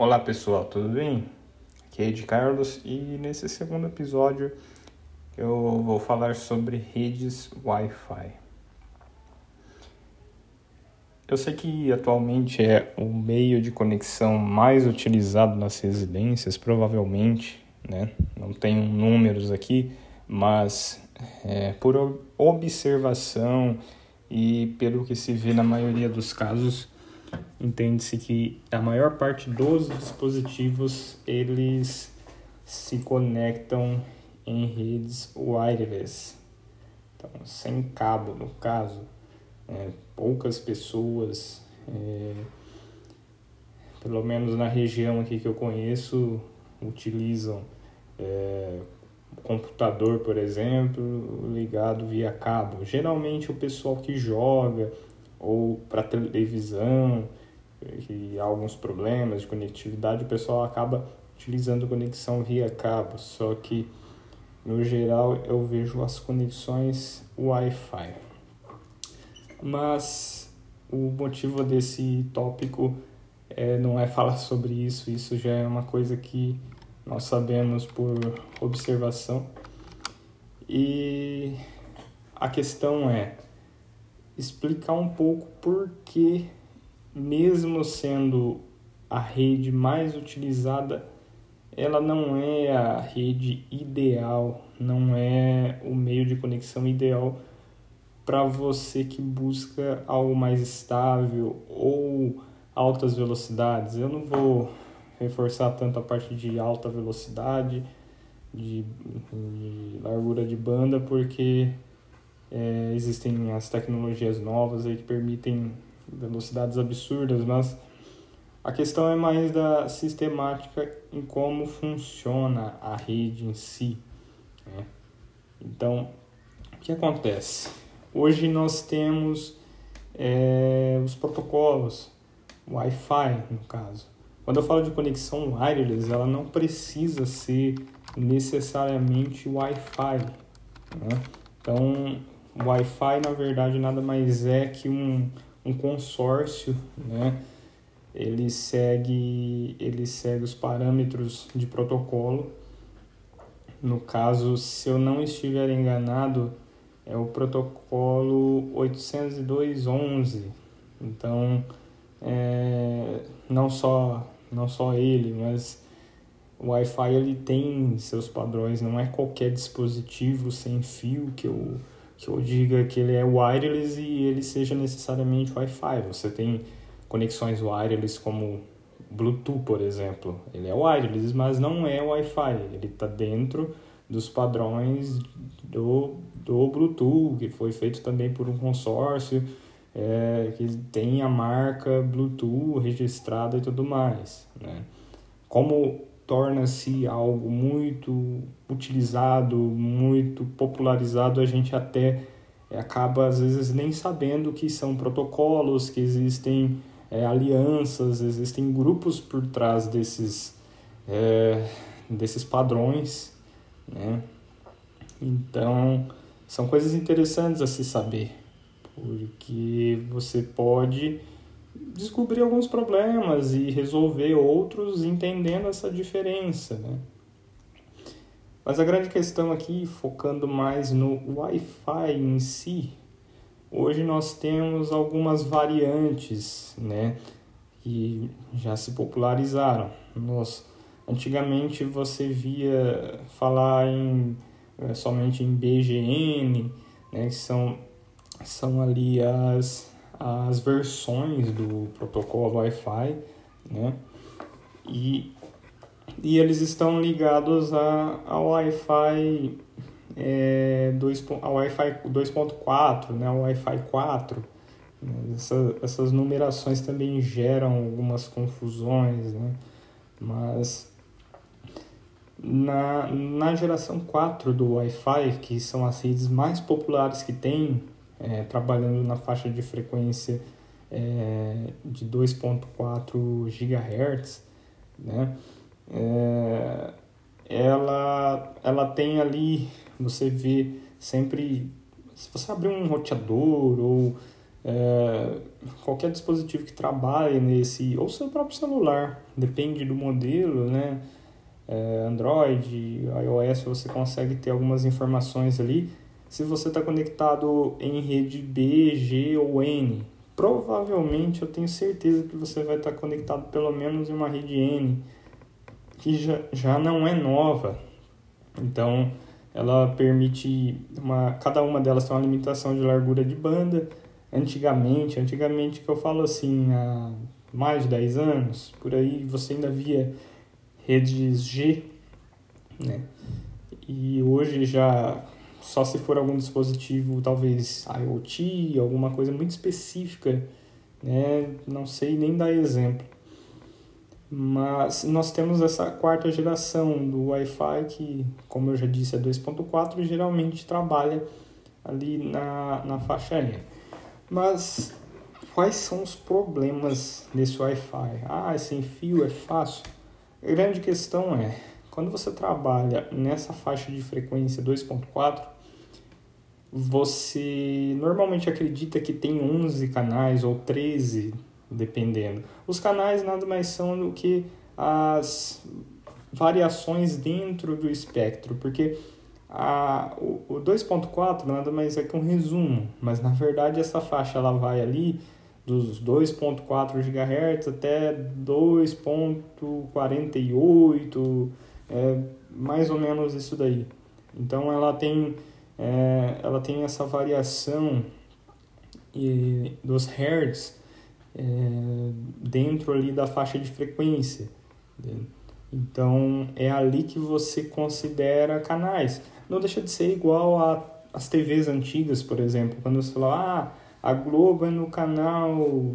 Olá pessoal, tudo bem? Aqui é Ed Carlos e nesse segundo episódio eu vou falar sobre redes Wi-Fi. Eu sei que atualmente é o meio de conexão mais utilizado nas residências, provavelmente, né? Não tenho números aqui, mas é, por observação e pelo que se vê na maioria dos casos, entende-se que a maior parte dos dispositivos eles se conectam em redes wireless, então sem cabo no caso é, poucas pessoas, é, pelo menos na região aqui que eu conheço, utilizam é, computador, por exemplo, ligado via cabo. Geralmente o pessoal que joga ou para televisão, há alguns problemas de conectividade, o pessoal acaba utilizando conexão via cabo. Só que no geral eu vejo as conexões Wi-Fi mas o motivo desse tópico é, não é falar sobre isso, isso já é uma coisa que nós sabemos por observação. E a questão é explicar um pouco por que, mesmo sendo a rede mais utilizada, ela não é a rede ideal, não é o meio de conexão ideal para você que busca algo mais estável ou altas velocidades. Eu não vou reforçar tanto a parte de alta velocidade, de, de largura de banda, porque é, existem as tecnologias novas aí que permitem velocidades absurdas, mas a questão é mais da sistemática em como funciona a rede em si. Né? Então, o que acontece? Hoje nós temos é, os protocolos, Wi-Fi no caso. Quando eu falo de conexão wireless, ela não precisa ser necessariamente Wi-Fi. Né? Então, Wi-Fi na verdade nada mais é que um, um consórcio, né? Ele segue, ele segue os parâmetros de protocolo. No caso, se eu não estiver enganado, é o protocolo 802.11. Então, é, não só não só ele, mas o Wi-Fi ele tem seus padrões, não é qualquer dispositivo sem fio que eu, que eu diga que ele é wireless e ele seja necessariamente Wi-Fi. Você tem conexões wireless como Bluetooth, por exemplo. Ele é wireless, mas não é Wi-Fi. Ele está dentro dos padrões do, do Bluetooth, que foi feito também por um consórcio é, que tem a marca Bluetooth registrada e tudo mais. Né? Como torna-se algo muito utilizado, muito popularizado, a gente até acaba às vezes nem sabendo que são protocolos, que existem é, alianças, existem grupos por trás desses, é, desses padrões né? Então, são coisas interessantes a se saber, porque você pode descobrir alguns problemas e resolver outros entendendo essa diferença, né? Mas a grande questão aqui, focando mais no Wi-Fi em si, hoje nós temos algumas variantes, né, que já se popularizaram. Nós Antigamente você via falar em, é, somente em BGN, né, que são, são ali as, as versões do protocolo Wi-Fi, né, e, e eles estão ligados a, ao Wi-Fi é, 2, ao Wi-Fi 2.4, né, ao Wi-Fi 4. Essa, essas numerações também geram algumas confusões, né? mas na, na geração 4 do Wi-Fi, que são as redes mais populares que tem, é, trabalhando na faixa de frequência é, de 2.4 GHz, né? É, ela, ela tem ali, você vê sempre, se você abrir um roteador ou é, qualquer dispositivo que trabalhe nesse, ou seu próprio celular, depende do modelo, né? É, Android, iOS, você consegue ter algumas informações ali. Se você está conectado em rede B, G ou N, provavelmente eu tenho certeza que você vai estar tá conectado pelo menos em uma rede N, que já, já não é nova. Então, ela permite uma cada uma delas tem uma limitação de largura de banda antigamente antigamente que eu falo assim há mais de 10 anos por aí você ainda via redes G né e hoje já só se for algum dispositivo talvez IoT alguma coisa muito específica né não sei nem dar exemplo mas nós temos essa quarta geração do Wi-Fi que, como eu já disse, é 2.4 e geralmente trabalha ali na, na faixa E. Mas quais são os problemas desse Wi-Fi? Ah, é sem fio, é fácil? A grande questão é, quando você trabalha nessa faixa de frequência 2.4, você normalmente acredita que tem 11 canais ou 13 dependendo. Os canais nada mais são do que as variações dentro do espectro, porque a, o, o 2.4 nada mais é que um resumo, mas na verdade essa faixa ela vai ali dos 2.4 GHz até 2.48, é mais ou menos isso daí. Então ela tem, é, ela tem essa variação e, dos hertz é, dentro ali da faixa de frequência. Então é ali que você considera canais. Não deixa de ser igual às TVs antigas, por exemplo, quando você fala, ah, a Globo é no canal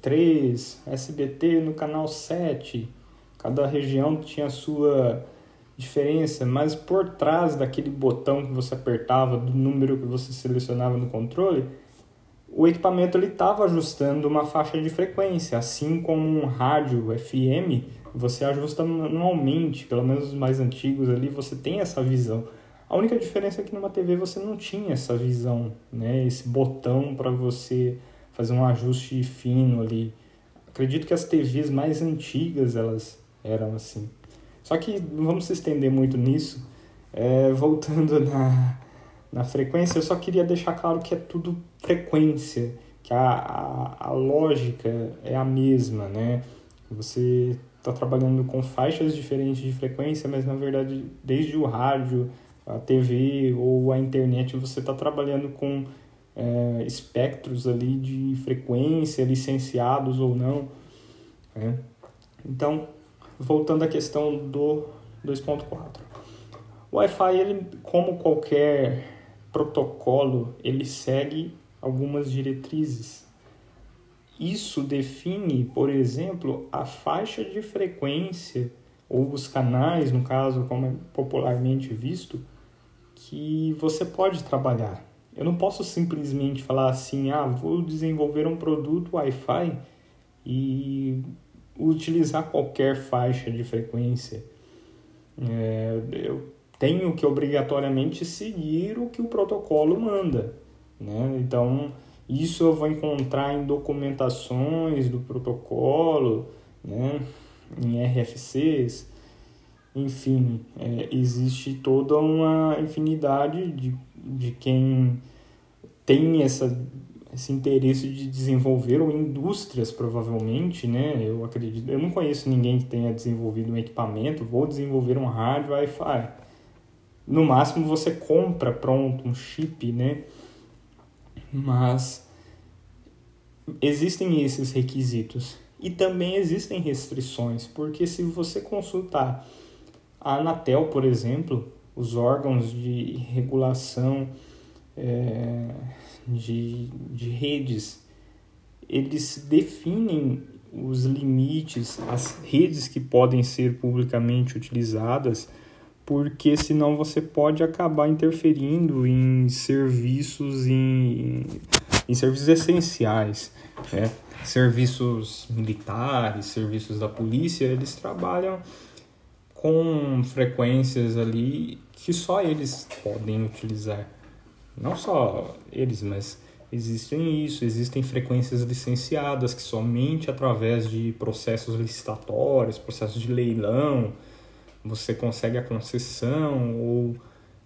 3, SBT no canal 7. Cada região tinha sua diferença, mas por trás daquele botão que você apertava, do número que você selecionava no controle, o equipamento estava ajustando uma faixa de frequência, assim como um rádio FM, você ajusta manualmente, pelo menos os mais antigos ali, você tem essa visão. A única diferença é que numa TV você não tinha essa visão, né? Esse botão para você fazer um ajuste fino ali. Acredito que as TVs mais antigas elas eram assim. Só que não vamos se estender muito nisso. É, voltando na, na frequência, eu só queria deixar claro que é tudo frequência, que a, a, a lógica é a mesma, né? Você está trabalhando com faixas diferentes de frequência, mas na verdade, desde o rádio, a TV ou a internet, você está trabalhando com é, espectros ali de frequência, licenciados ou não. Né? Então, voltando à questão do 2.4. O Wi-Fi, ele, como qualquer protocolo ele segue algumas diretrizes. Isso define, por exemplo, a faixa de frequência ou os canais, no caso, como é popularmente visto, que você pode trabalhar. Eu não posso simplesmente falar assim, ah, vou desenvolver um produto Wi-Fi e utilizar qualquer faixa de frequência. É, eu tenho que obrigatoriamente seguir o que o protocolo manda. Né? Então, isso eu vou encontrar em documentações do protocolo, né? em RFCs, enfim, é, existe toda uma infinidade de, de quem tem essa, esse interesse de desenvolver, ou indústrias provavelmente, né? Eu acredito, eu não conheço ninguém que tenha desenvolvido um equipamento, vou desenvolver um rádio Wi-Fi no máximo você compra pronto um chip, né? Mas existem esses requisitos e também existem restrições, porque se você consultar a Anatel, por exemplo, os órgãos de regulação é, de, de redes, eles definem os limites, as redes que podem ser publicamente utilizadas porque senão você pode acabar interferindo em serviços em, em serviços essenciais, né? serviços militares, serviços da polícia, eles trabalham com frequências ali que só eles podem utilizar. Não só eles, mas existem isso, existem frequências licenciadas que somente através de processos licitatórios, processos de leilão, você consegue a concessão ou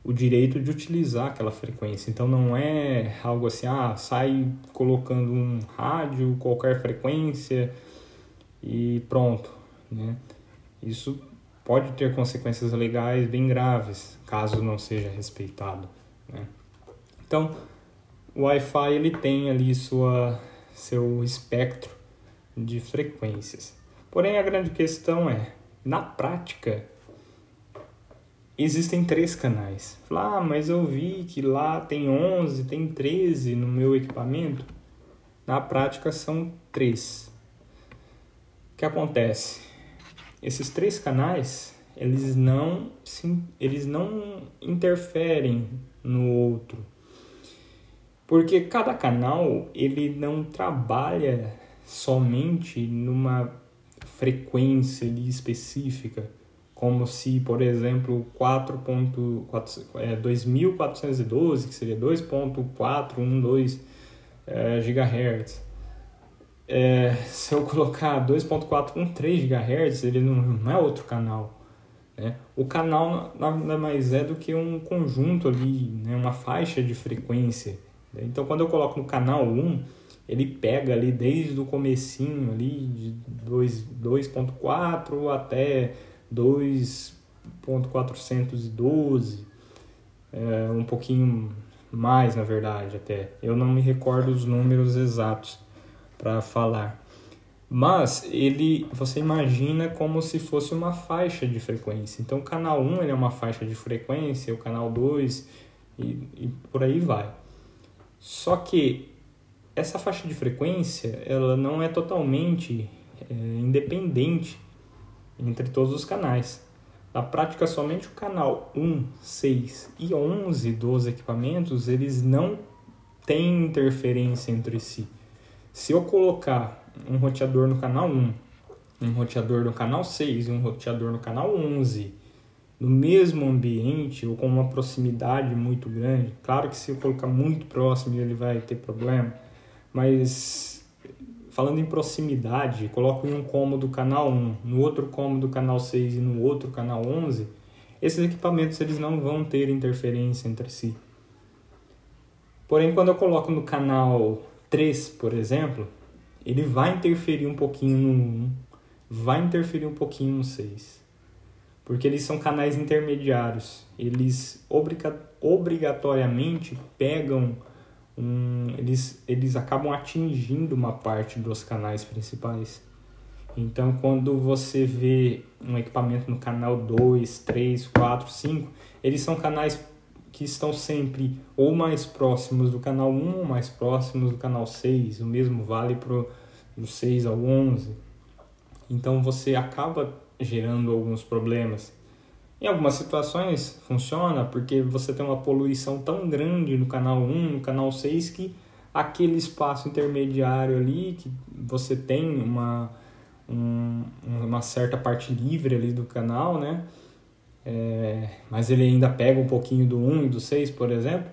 o direito de utilizar aquela frequência. Então não é algo assim, ah, sai colocando um rádio, qualquer frequência e pronto, né? Isso pode ter consequências legais bem graves, caso não seja respeitado, né? Então, o Wi-Fi ele tem ali sua seu espectro de frequências. Porém, a grande questão é, na prática, existem três canais. ah, mas eu vi que lá tem 11, tem 13 no meu equipamento. Na prática são três. O que acontece? Esses três canais, eles não, eles não interferem no outro. Porque cada canal, ele não trabalha somente numa frequência específica como se, por exemplo, 4.4, é, 2412, que seria 2.412 é, GHz, é, se eu colocar 2.413 GHz, ele não, não é outro canal. Né? O canal nada mais é do que um conjunto ali, né? uma faixa de frequência. Então, quando eu coloco no canal 1, ele pega ali desde o comecinho ali de 2.4 até 2.412, é, um pouquinho mais na verdade até. Eu não me recordo os números exatos para falar. Mas ele, você imagina como se fosse uma faixa de frequência. Então o canal 1 ele é uma faixa de frequência, o canal 2 e, e por aí vai. Só que essa faixa de frequência ela não é totalmente é, independente entre todos os canais. Na prática, somente o canal 1, 6 e 11 dos equipamentos, eles não têm interferência entre si. Se eu colocar um roteador no canal 1, um roteador no canal 6 e um roteador no canal 11 no mesmo ambiente ou com uma proximidade muito grande, claro que se eu colocar muito próximo ele vai ter problema, mas falando em proximidade, coloco em um cômodo canal 1, no outro cômodo canal 6 e no outro canal 11, esses equipamentos eles não vão ter interferência entre si. Porém, quando eu coloco no canal 3, por exemplo, ele vai interferir um pouquinho no 1, vai interferir um pouquinho no 6. Porque eles são canais intermediários. Eles obrigatoriamente pegam um, eles, eles acabam atingindo uma parte dos canais principais. Então, quando você vê um equipamento no canal 2, 3, 4, 5, eles são canais que estão sempre ou mais próximos do canal 1 ou mais próximos do canal 6. O mesmo vale para o 6 ao 11. Então, você acaba gerando alguns problemas. Em algumas situações funciona porque você tem uma poluição tão grande no canal 1, no canal 6 que aquele espaço intermediário ali que você tem uma, um, uma certa parte livre ali do canal, né? É, mas ele ainda pega um pouquinho do 1 e do 6, por exemplo,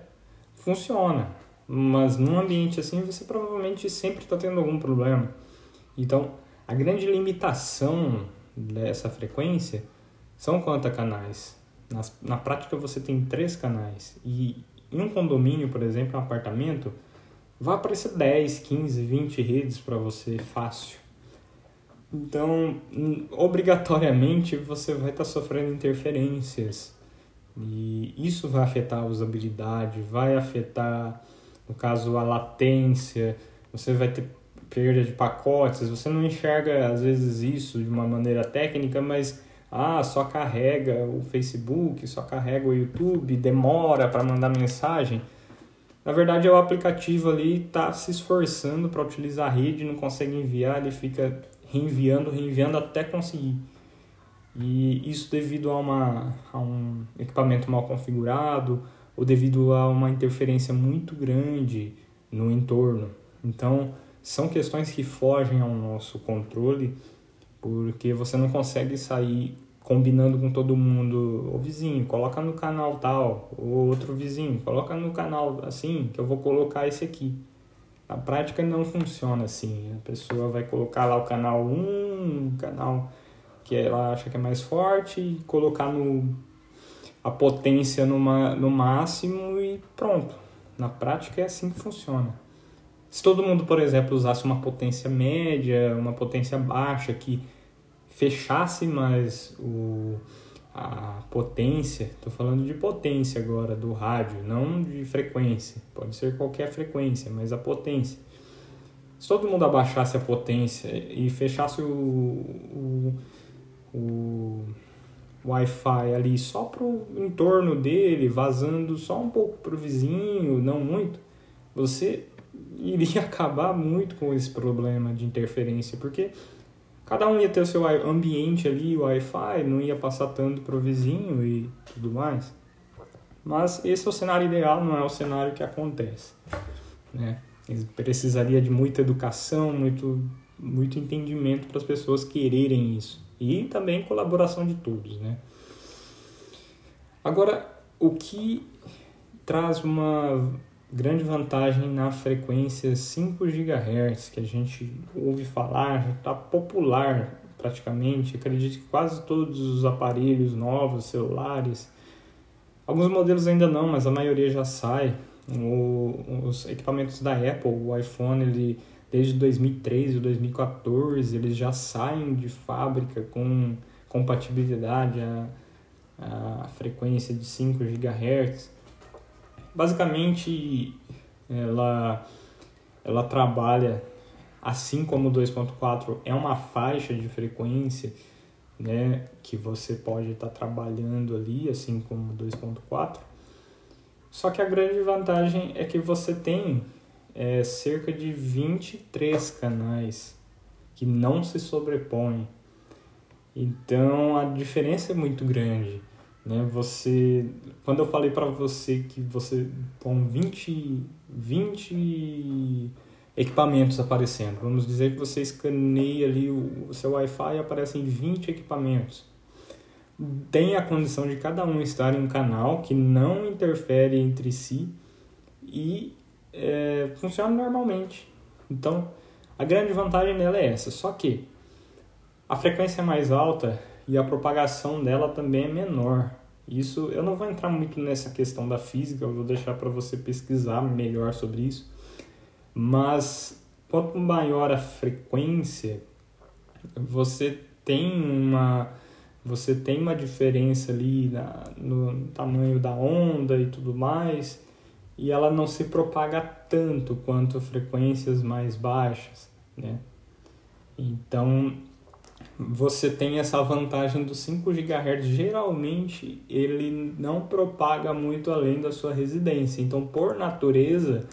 funciona. Mas num ambiente assim você provavelmente sempre está tendo algum problema. Então, a grande limitação dessa frequência são quantos canais? Nas, na prática você tem três canais. E em um condomínio, por exemplo, um apartamento, vai aparecer 10, 15, 20 redes para você fácil. Então, obrigatoriamente você vai estar tá sofrendo interferências. E isso vai afetar a usabilidade, vai afetar, no caso, a latência, você vai ter perda de pacotes. Você não enxerga às vezes isso de uma maneira técnica, mas ah, só carrega o Facebook, só carrega o YouTube, demora para mandar mensagem. Na verdade, é o aplicativo ali está se esforçando para utilizar a rede, não consegue enviar, ele fica reenviando, reenviando até conseguir. E isso devido a, uma, a um equipamento mal configurado ou devido a uma interferência muito grande no entorno. Então, são questões que fogem ao nosso controle porque você não consegue sair combinando com todo mundo, o vizinho, coloca no canal tal, o outro vizinho, coloca no canal assim, que eu vou colocar esse aqui. Na prática não funciona assim. A pessoa vai colocar lá o canal 1, um canal que ela acha que é mais forte, e colocar no, a potência numa, no máximo e pronto. Na prática é assim que funciona. Se todo mundo, por exemplo, usasse uma potência média, uma potência baixa, que fechasse mais o, a potência, estou falando de potência agora do rádio, não de frequência. Pode ser qualquer frequência, mas a potência. Se todo mundo abaixasse a potência e fechasse o, o, o Wi-Fi ali só para o entorno dele, vazando só um pouco para o vizinho, não muito, você iria acabar muito com esse problema de interferência, porque Cada um ia ter o seu ambiente ali, o Wi-Fi, não ia passar tanto para o vizinho e tudo mais. Mas esse é o cenário ideal, não é o cenário que acontece. Né? Precisaria de muita educação, muito, muito entendimento para as pessoas quererem isso. E também colaboração de todos. Né? Agora, o que traz uma grande vantagem na frequência 5 GHz, que a gente ouve falar, já está popular praticamente. Acredito que quase todos os aparelhos novos, celulares, alguns modelos ainda não, mas a maioria já sai. O, os equipamentos da Apple, o iPhone, ele desde 2013 ou 2014, eles já saem de fábrica com compatibilidade a, a frequência de 5 GHz. Basicamente, ela, ela trabalha, assim como o 2.4 é uma faixa de frequência, né, que você pode estar tá trabalhando ali, assim como o 2.4. Só que a grande vantagem é que você tem é, cerca de 23 canais que não se sobrepõem. Então a diferença é muito grande. Né? Você, quando eu falei para você que você com 20, 20 equipamentos aparecendo, vamos dizer que você escaneia ali o, o seu Wi-Fi e aparecem 20 equipamentos. Tem a condição de cada um estar em um canal que não interfere entre si e é, funciona normalmente. Então, a grande vantagem dela é essa. Só que a frequência é mais alta e a propagação dela também é menor. Isso eu não vou entrar muito nessa questão da física, eu vou deixar para você pesquisar melhor sobre isso. Mas quanto maior a frequência, você tem uma você tem uma diferença ali na, no tamanho da onda e tudo mais, e ela não se propaga tanto quanto frequências mais baixas, né? Então, você tem essa vantagem do 5 GHz. Geralmente ele não propaga muito além da sua residência. Então, por natureza,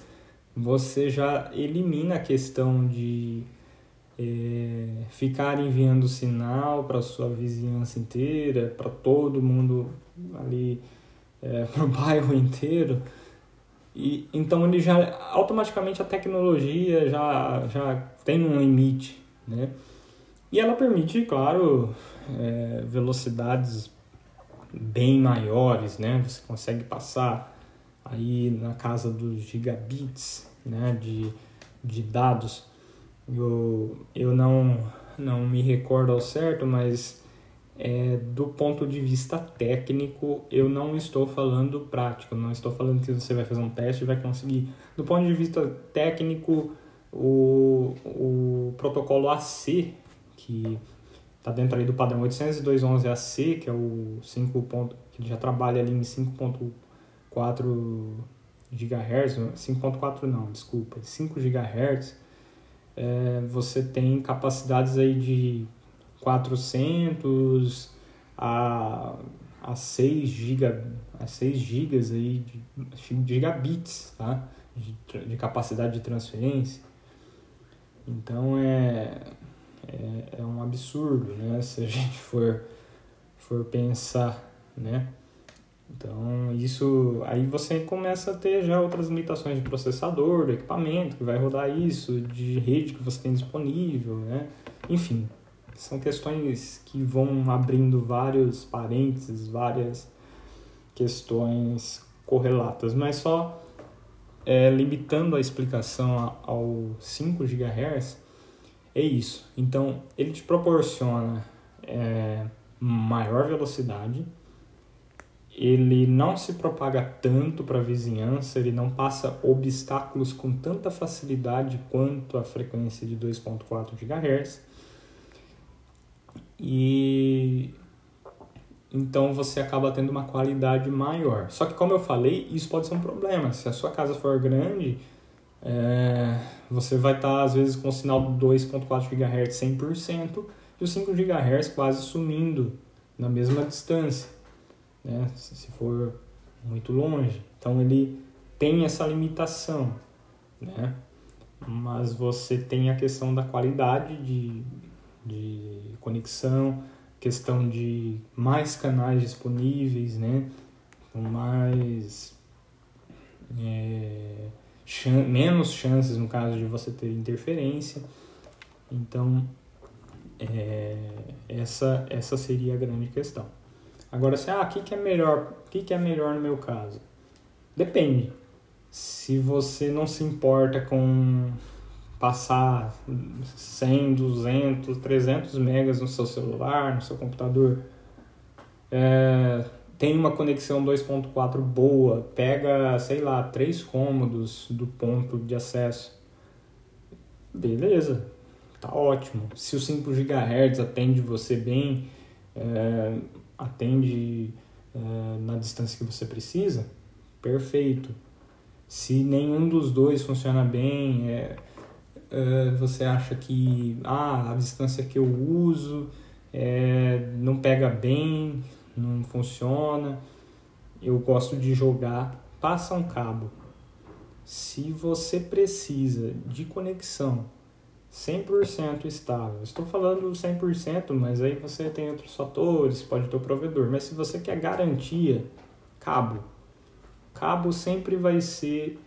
você já elimina a questão de é, ficar enviando sinal para sua vizinhança inteira, para todo mundo ali, é, para o bairro inteiro. E, então ele já automaticamente a tecnologia já, já tem um limite, né? E ela permite, claro, é, velocidades bem maiores, né? Você consegue passar aí na casa dos gigabits, né? De, de dados. Eu, eu não, não me recordo ao certo, mas é, do ponto de vista técnico, eu não estou falando prático, não estou falando que você vai fazer um teste e vai conseguir. Do ponto de vista técnico, o, o protocolo AC que está dentro aí do padrão 802.11ac, que é o 5. Ponto, que já trabalha ali em 5.4 GHz, 5.4 não, desculpa, 5 GHz, é, você tem capacidades aí de 400 a, a 6 GB, a 6 gigas aí de, gigabits, tá? De, de capacidade de transferência. Então é é, é um absurdo, né? Se a gente for, for pensar, né? Então, isso aí você começa a ter já outras limitações de processador, do equipamento que vai rodar isso, de rede que você tem disponível, né? Enfim, são questões que vão abrindo vários parênteses, várias questões correlatas, mas só é, limitando a explicação ao 5 GHz, é isso. Então, ele te proporciona é, maior velocidade, ele não se propaga tanto para a vizinhança, ele não passa obstáculos com tanta facilidade quanto a frequência de 2.4 GHz. E então você acaba tendo uma qualidade maior. Só que como eu falei, isso pode ser um problema. Se a sua casa for grande, é, você vai estar às vezes com o sinal 2.4 GHz 100% e o 5 GHz quase sumindo na mesma distância né? se for muito longe. Então ele tem essa limitação, né? Mas você tem a questão da qualidade de, de conexão, questão de mais canais disponíveis, né? Mais é, menos chances no caso de você ter interferência. Então é, essa essa seria a grande questão. Agora, assim, ah, o que, que é melhor? O que, que é melhor no meu caso? Depende. Se você não se importa com passar 100, 200, 300 megas no seu celular, no seu computador, é, tem uma conexão 2.4 boa, pega, sei lá, três cômodos do ponto de acesso, beleza, tá ótimo. Se o 5 GHz atende você bem, é, atende uh, na distância que você precisa, perfeito. Se nenhum dos dois funciona bem, é, uh, você acha que ah, a distância que eu uso é, não pega bem, não funciona, eu gosto de jogar, passa um cabo. Se você precisa de conexão 100% estável. Estou falando 100%, mas aí você tem outros fatores, pode ter o provedor. Mas se você quer garantia, cabo. Cabo sempre vai ser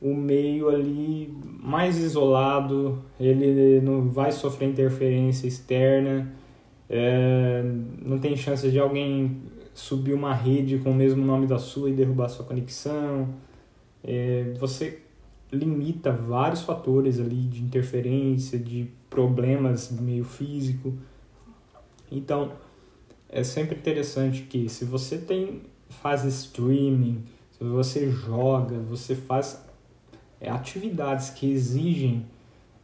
o meio ali mais isolado, ele não vai sofrer interferência externa, é, não tem chance de alguém subir uma rede com o mesmo nome da sua e derrubar sua conexão. É, você limita vários fatores ali de interferência, de problemas meio físico. Então, é sempre interessante que se você tem faz streaming, se você joga, você faz é, atividades que exigem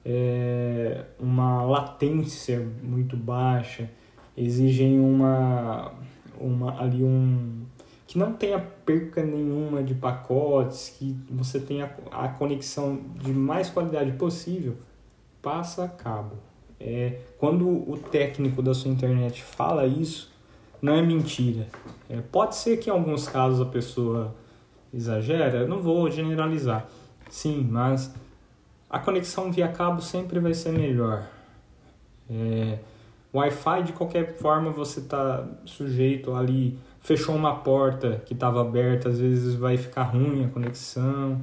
é, uma latência muito baixa, exigem uma, uma ali um que não tenha perca nenhuma de pacotes, que você tenha a conexão de mais qualidade possível, passa a cabo. É, quando o técnico da sua internet fala isso, não é mentira. É, pode ser que em alguns casos a pessoa exagera, não vou generalizar. Sim, mas a conexão via cabo sempre vai ser melhor. É, Wi-Fi, de qualquer forma, você está sujeito ali fechou uma porta que estava aberta, às vezes vai ficar ruim a conexão.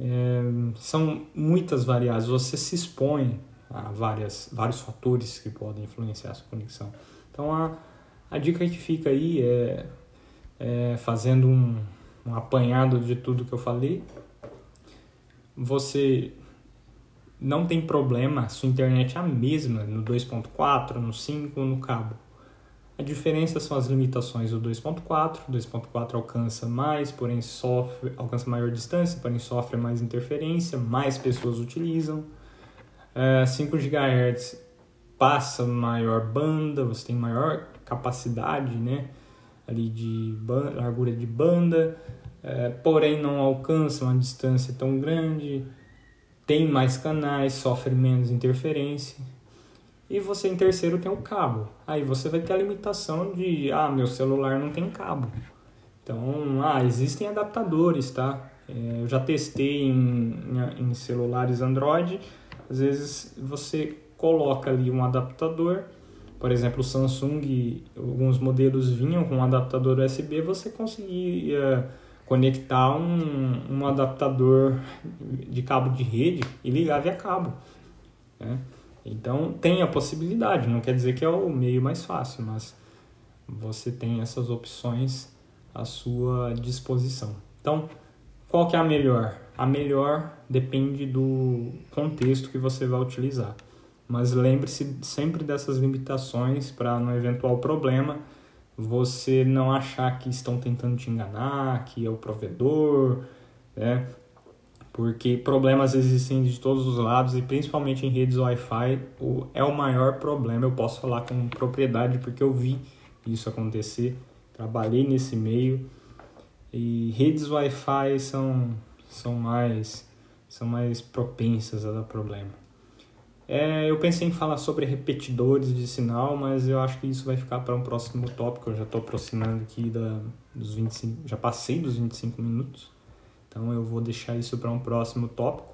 É, são muitas variáveis, você se expõe a várias, vários fatores que podem influenciar a sua conexão. Então a, a dica que fica aí é, é fazendo um, um apanhado de tudo que eu falei. Você não tem problema, sua internet é a mesma no 2.4, no 5, no cabo. A diferença são as limitações do 2.4. O 2.4 alcança mais, porém sofre, alcança maior distância, porém sofre mais interferência, mais pessoas utilizam. É, 5 GHz passa maior banda, você tem maior capacidade, né, ali de largura de banda, é, porém não alcança uma distância tão grande, tem mais canais, sofre menos interferência. E você em terceiro tem o cabo. Aí você vai ter a limitação de, ah, meu celular não tem cabo. Então, ah, existem adaptadores, tá? É, eu já testei em, em celulares Android. Às vezes você coloca ali um adaptador. Por exemplo, o Samsung, alguns modelos vinham com um adaptador USB. Você conseguia conectar um, um adaptador de cabo de rede e ligar via cabo. Né? Então tem a possibilidade, não quer dizer que é o meio mais fácil, mas você tem essas opções à sua disposição. Então, Qual que é a melhor? A melhor depende do contexto que você vai utilizar. Mas lembre-se sempre dessas limitações para no eventual problema você não achar que estão tentando te enganar, que é o provedor, né? Porque problemas existem de todos os lados e principalmente em redes Wi-Fi é o maior problema. Eu posso falar com propriedade porque eu vi isso acontecer, trabalhei nesse meio e redes Wi-Fi são, são, mais, são mais propensas a dar problema. É, eu pensei em falar sobre repetidores de sinal, mas eu acho que isso vai ficar para um próximo tópico. Eu já estou aproximando aqui da, dos 25, já passei dos 25 minutos, então eu vou deixar isso para um próximo tópico.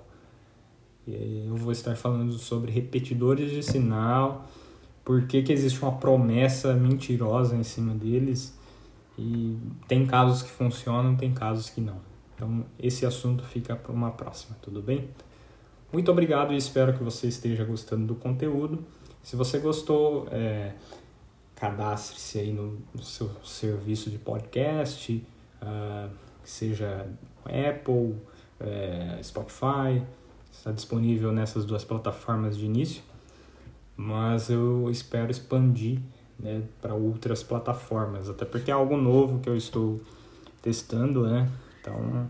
Eu vou estar falando sobre repetidores de sinal, por que, que existe uma promessa mentirosa em cima deles e tem casos que funcionam, tem casos que não. Então, esse assunto fica para uma próxima, tudo bem? Muito obrigado e espero que você esteja gostando do conteúdo. Se você gostou, é, cadastre-se aí no, no, seu serviço de podcast, uh, seja Apple, é, Spotify, está disponível nessas duas plataformas de início, mas eu espero expandir né, para outras plataformas, até porque é algo novo que eu estou testando, né? Então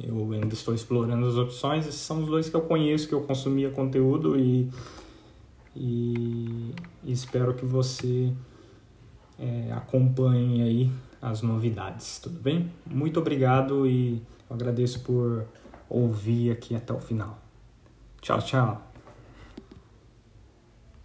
eu ainda estou explorando as opções. Esses são os dois que eu conheço, que eu consumia conteúdo e, e, e espero que você é, acompanhe aí as novidades, tudo bem? Muito obrigado e agradeço por ouvir aqui até o final. Tchau, tchau.